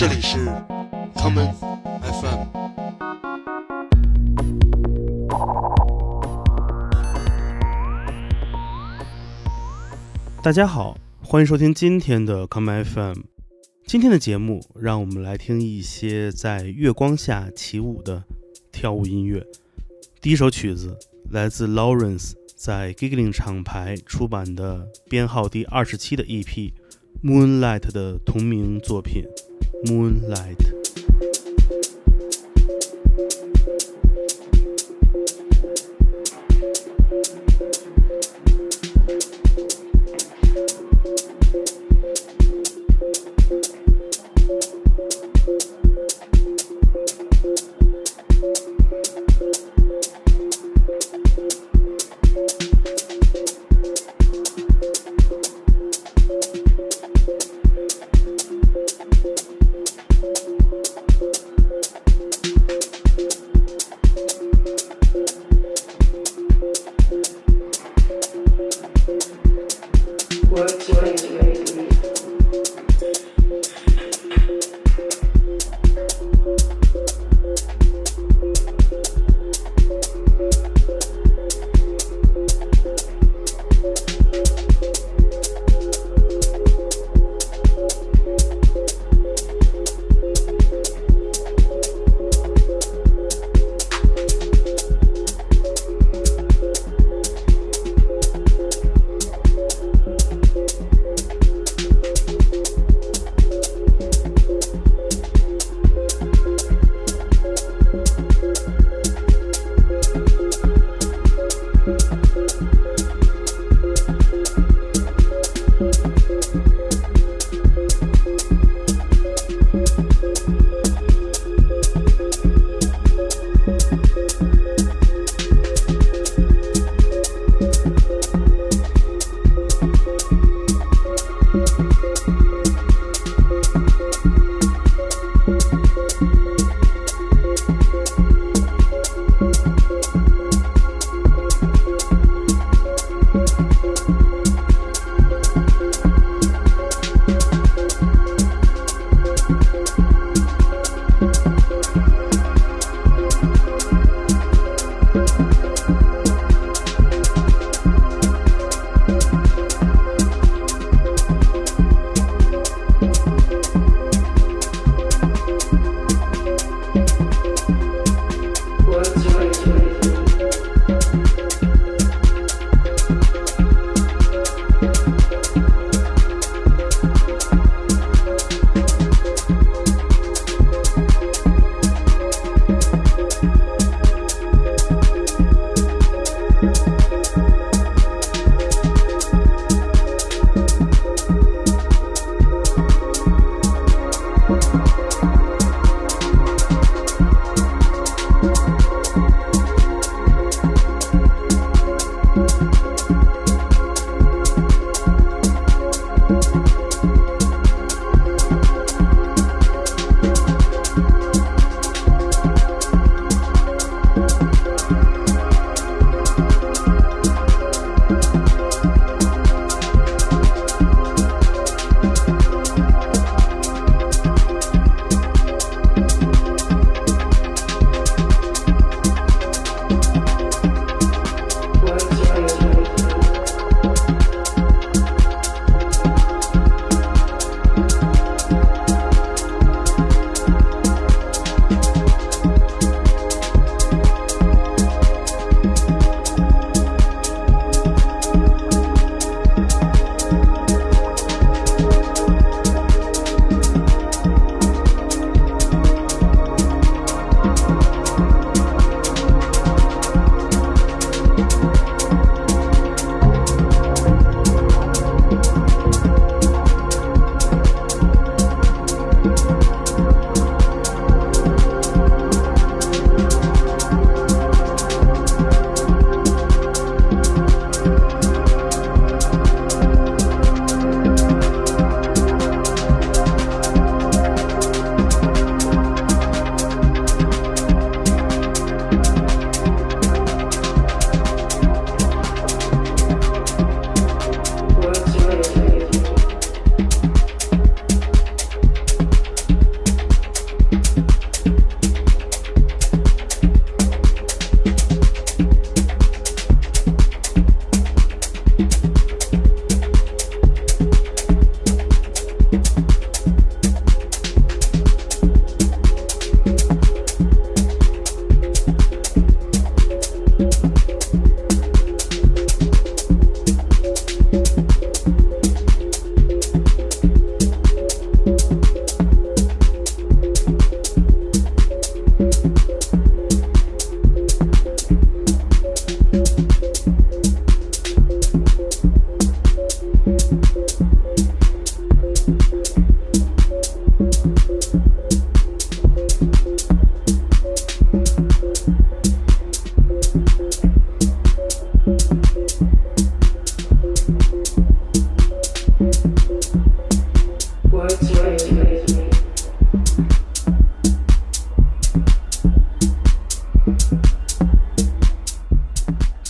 这里是 common FM。大家好，欢迎收听今天的 common FM。今天的节目，让我们来听一些在月光下起舞的跳舞音乐。第一首曲子来自 Lawrence 在 Giggling 厂牌出版的编号第二十七的 EP Moonlight 的同名作品 Moonlight。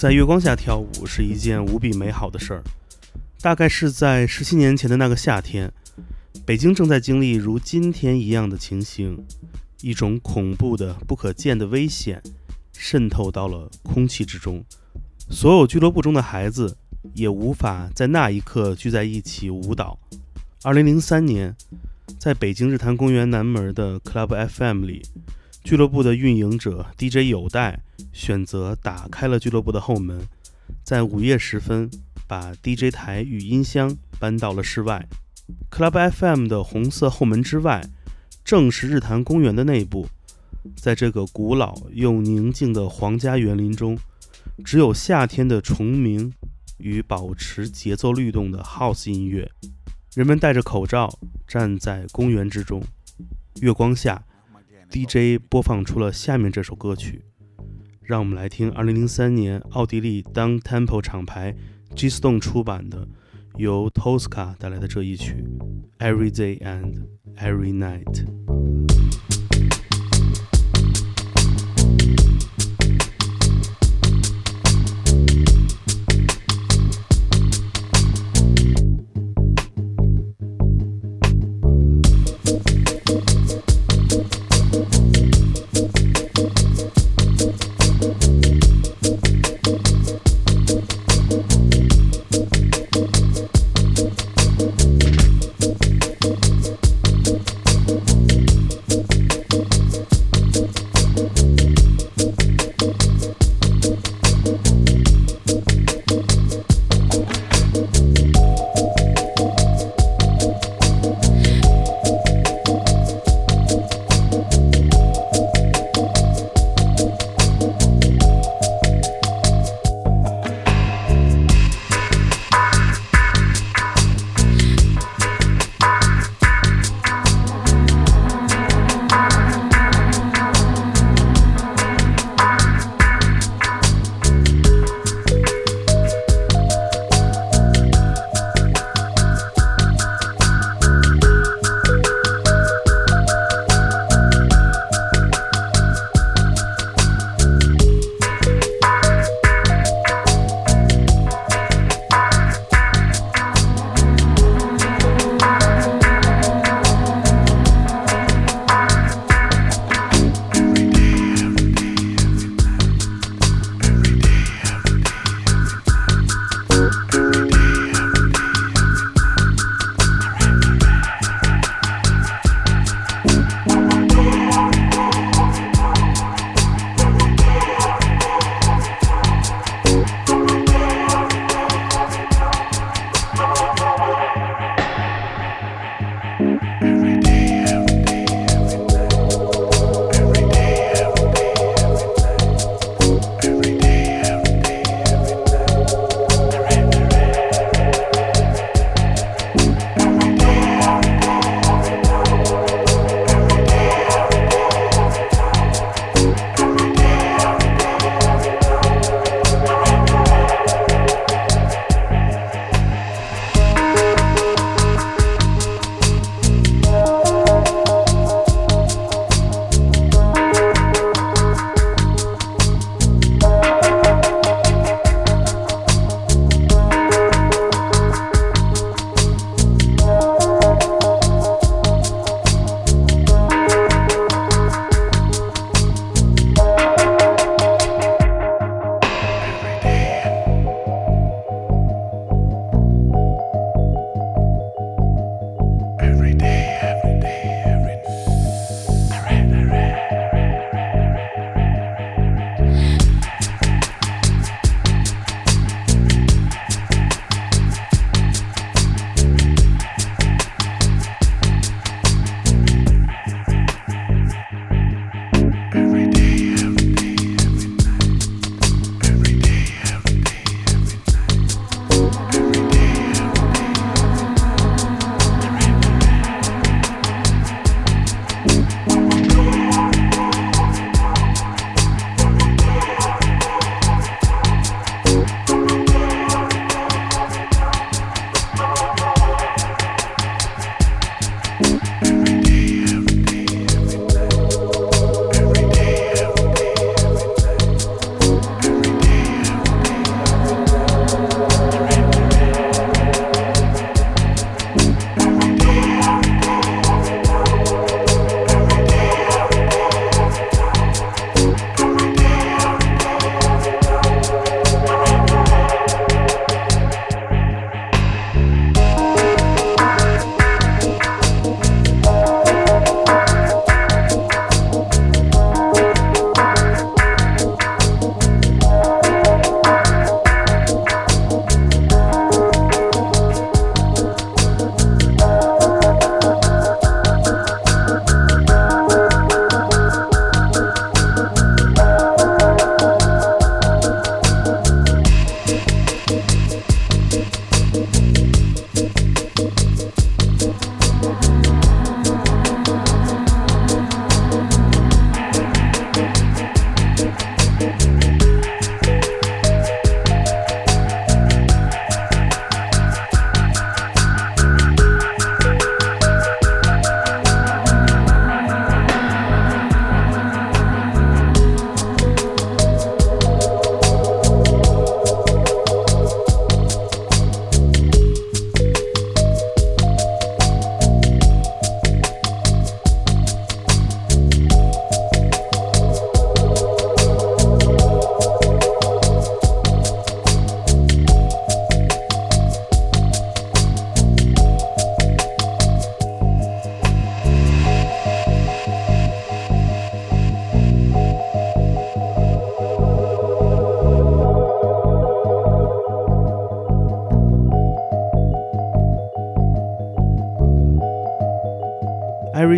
在月光下跳舞是一件无比美好的事儿。大概是在十七年前的那个夏天，北京正在经历如今天一样的情形，一种恐怖的、不可见的危险渗透到了空气之中。所有俱乐部中的孩子也无法在那一刻聚在一起舞蹈。二零零三年，在北京日坛公园南门的 Club FM 里。俱乐部的运营者 DJ 有代选择打开了俱乐部的后门，在午夜时分把 DJ 台与音箱搬到了室外。Club FM 的红色后门之外，正是日坛公园的内部。在这个古老又宁静的皇家园林中，只有夏天的虫鸣与保持节奏律动的 House 音乐。人们戴着口罩站在公园之中，月光下。DJ 播放出了下面这首歌曲，让我们来听2003年奥地利 Down Tempo 厂牌 G Stone 出版的由 Tosca 带来的这一曲 Every Day and Every Night。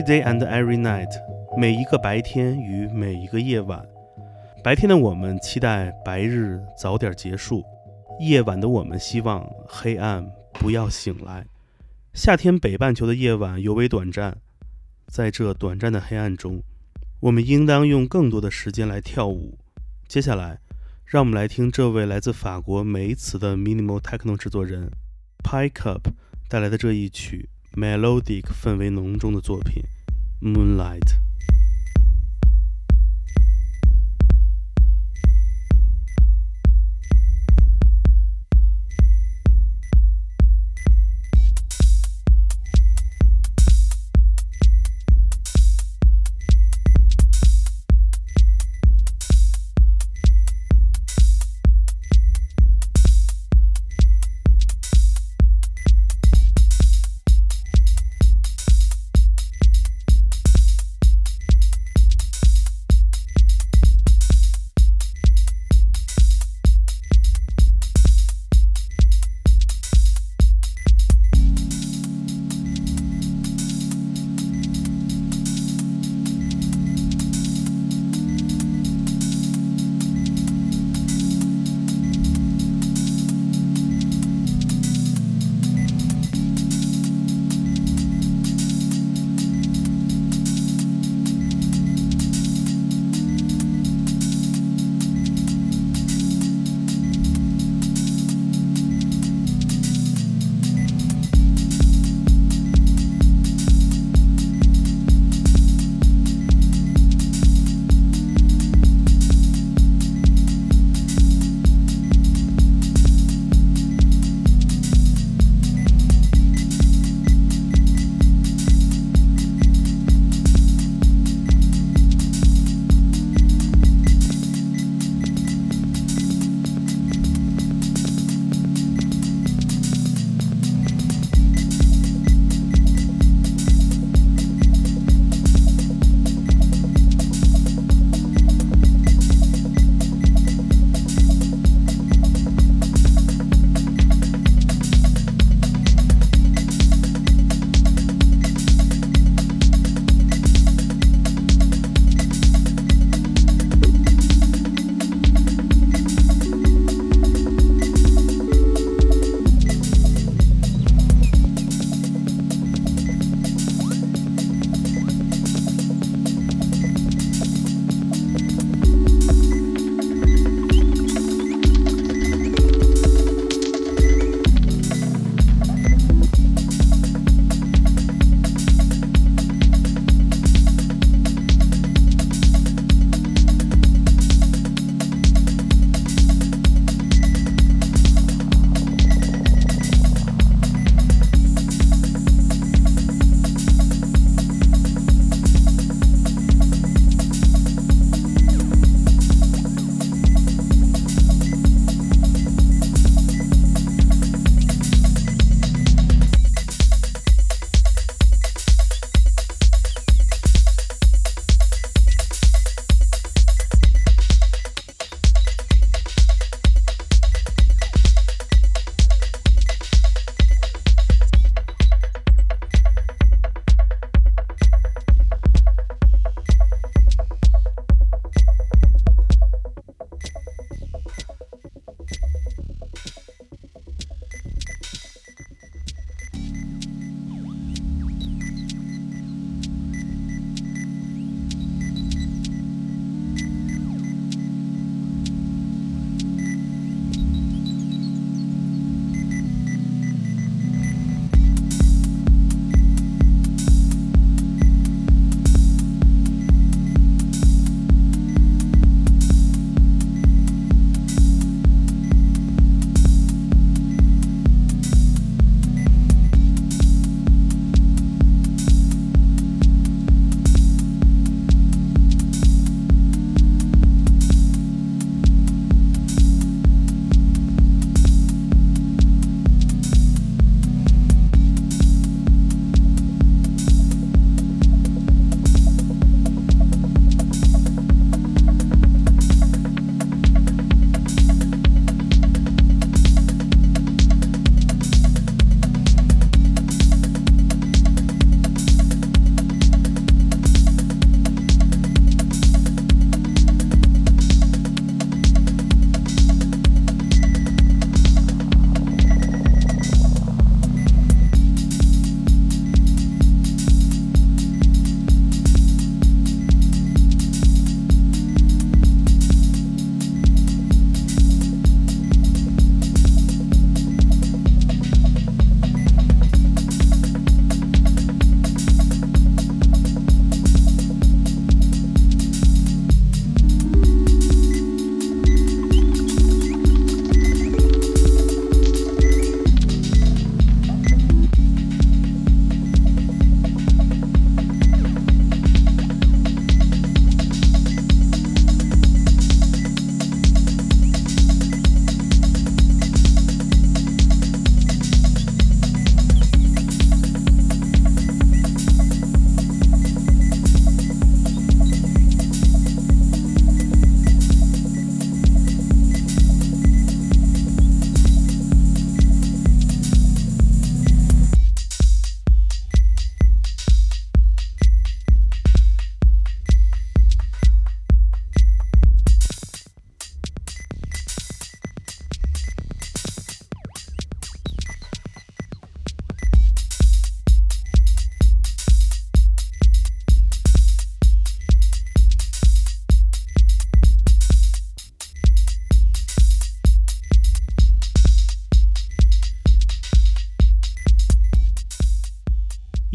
Day and every night，每一个白天与每一个夜晚。白天的我们期待白日早点结束，夜晚的我们希望黑暗不要醒来。夏天北半球的夜晚尤为短暂，在这短暂的黑暗中，我们应当用更多的时间来跳舞。接下来，让我们来听这位来自法国梅茨的 Minimal Techno 制作人 Pike Up 带来的这一曲 Melodic 氛围浓重的作品《Moonlight》。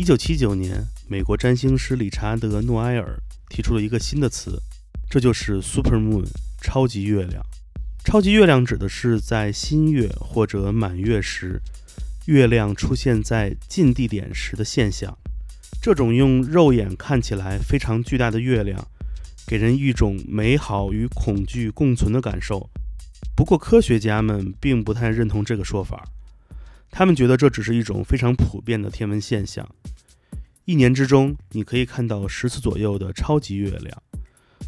九七九年，美国占星师理查德·诺埃尔提出了一个新的词，这就是 “super moon” 超级月亮。超级月亮指的是在新月或者满月时，月亮出现在近地点时的现象。这种用肉眼看起来非常巨大的月亮，给人一种美好与恐惧共存的感受。不过，科学家们并不太认同这个说法。他们觉得这只是一种非常普遍的天文现象。一年之中，你可以看到十次左右的超级月亮。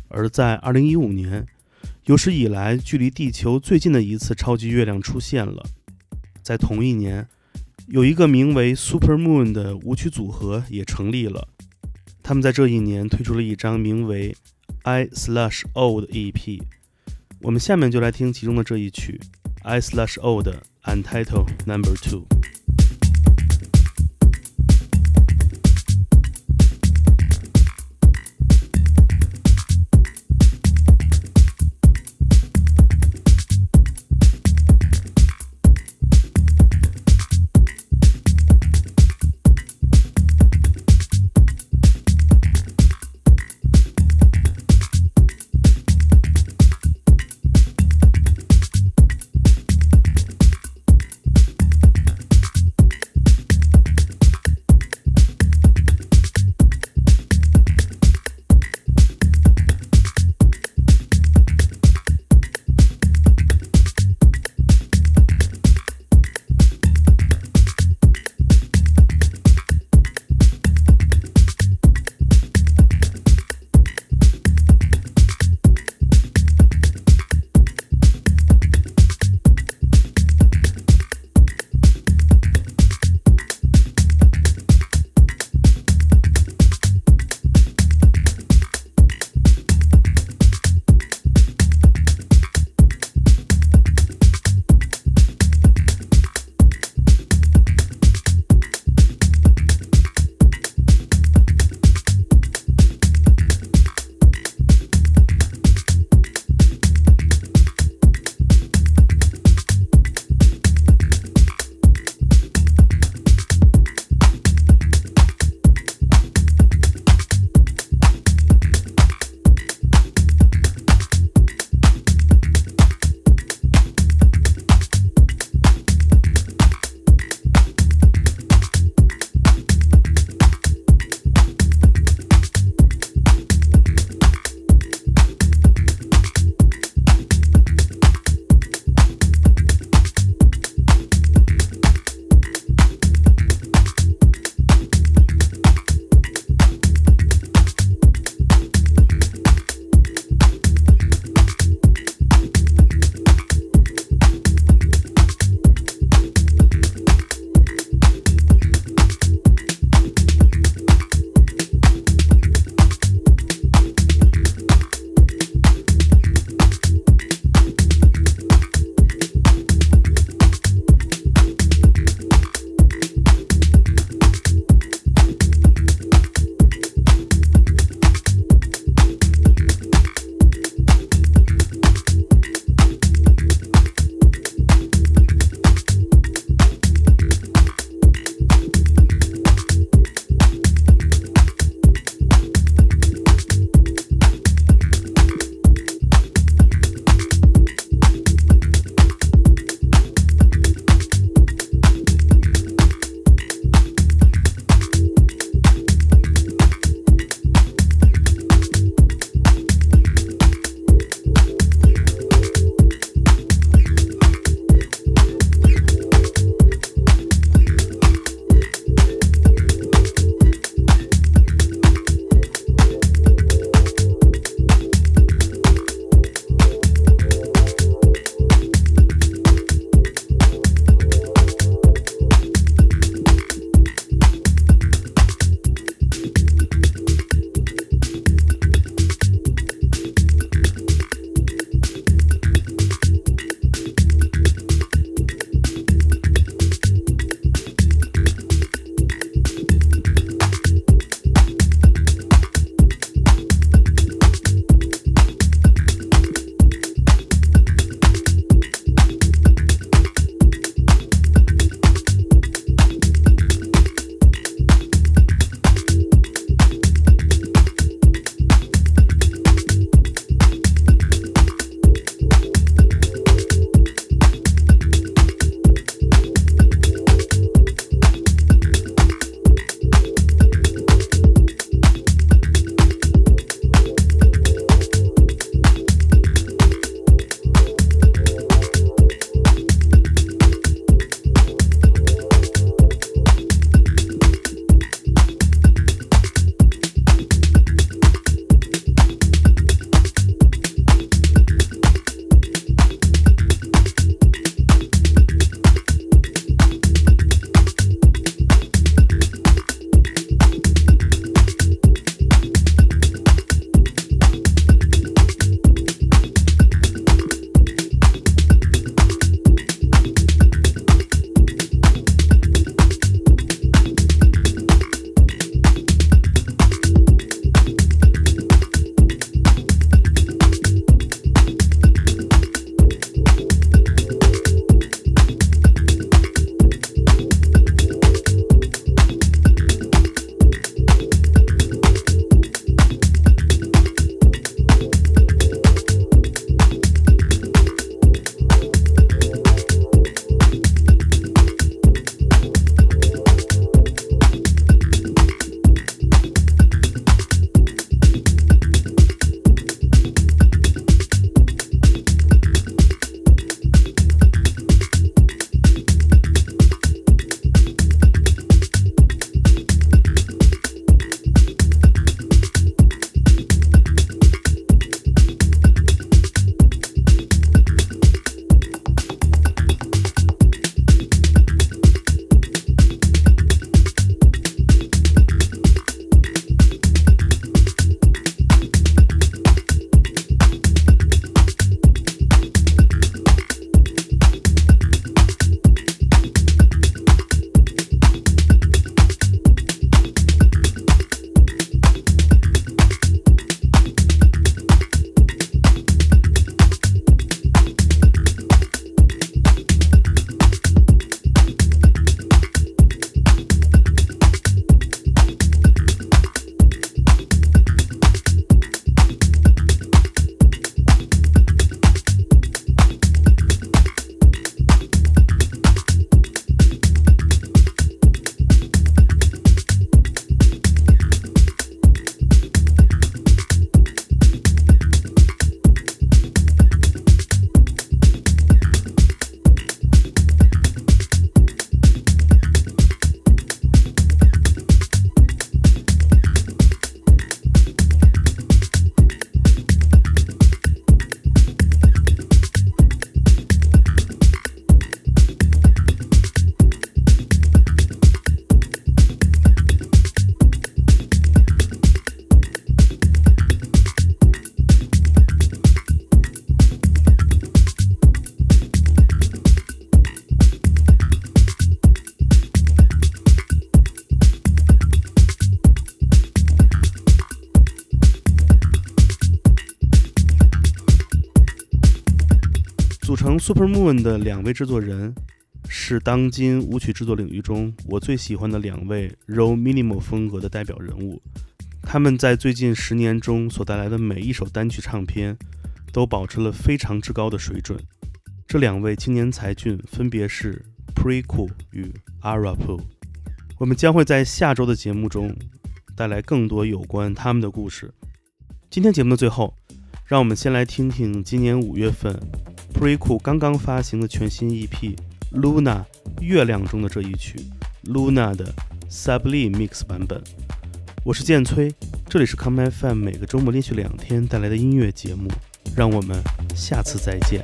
而在2015年，有史以来距离地球最近的一次超级月亮出现了。在同一年，有一个名为 Super Moon 的舞曲组合也成立了。他们在这一年推出了一张名为 I Slash O 的 EP。我们下面就来听其中的这一曲 I Slash Old。Untitled Number Two。Super Moon 的两位制作人，是当今舞曲制作领域中我最喜欢的两位 Raw Minimal 风格的代表人物。他们在最近十年中所带来的每一首单曲唱片，都保持了非常之高的水准。这两位青年才俊分别是 Precool 与 Arapu。我们将会在下周的节目中带来更多有关他们的故事。今天节目的最后，让我们先来听听今年五月份 precoo 刚刚发行的全新 EP《Luna 月亮》中的这一曲 Luna 的 Sublime Mix 版本。我是剑崔，这里是 Come FM，每个周末连续两天带来的音乐节目，让我们下次再见。